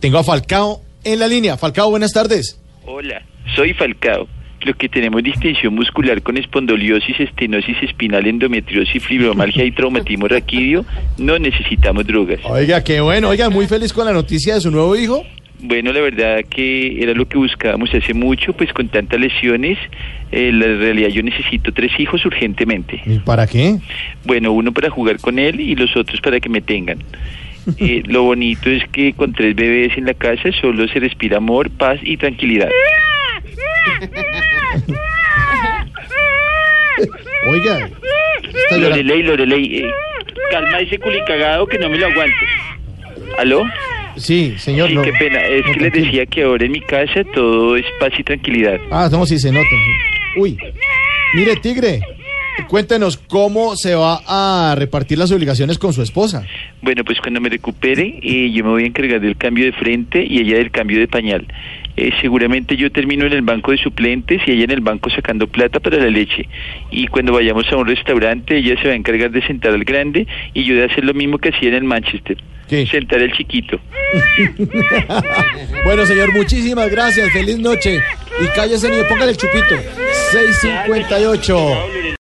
Tengo a Falcao en la línea. Falcao, buenas tardes. Hola, soy Falcao. Los que tenemos distensión muscular con espondiliosis, estenosis espinal, endometriosis, fibromalgia y traumatismo raquídeo, no necesitamos drogas. Oiga, qué bueno. Oiga, muy feliz con la noticia de su nuevo hijo. Bueno, la verdad que era lo que buscábamos hace mucho, pues con tantas lesiones, eh, la realidad yo necesito tres hijos urgentemente. ¿Y para qué? Bueno, uno para jugar con él y los otros para que me tengan. Eh, lo bonito es que con tres bebés en la casa solo se respira amor, paz y tranquilidad. Oiga. Lorelei, Lorelei, eh, calma ese culicagado que no me lo aguanto. ¿Aló? Sí, señor. Sí, no- qué pena. Es no, que les decía que ahora en mi casa todo es paz y tranquilidad. Ah, no, sí se nota. Uy. Mire, Tigre, cuéntenos cómo se va a repartir las obligaciones con su esposa. Bueno, pues cuando me recupere, eh, yo me voy a encargar del cambio de frente y ella del cambio de pañal. Eh, seguramente yo termino en el banco de suplentes y ella en el banco sacando plata para la leche. Y cuando vayamos a un restaurante, ella se va a encargar de sentar al grande y yo de hacer lo mismo que hacía en el Manchester. ¿Qué? Sentar al chiquito. Bueno, señor, muchísimas gracias. Feliz noche. Y cállese, niño, póngale el chupito. 658.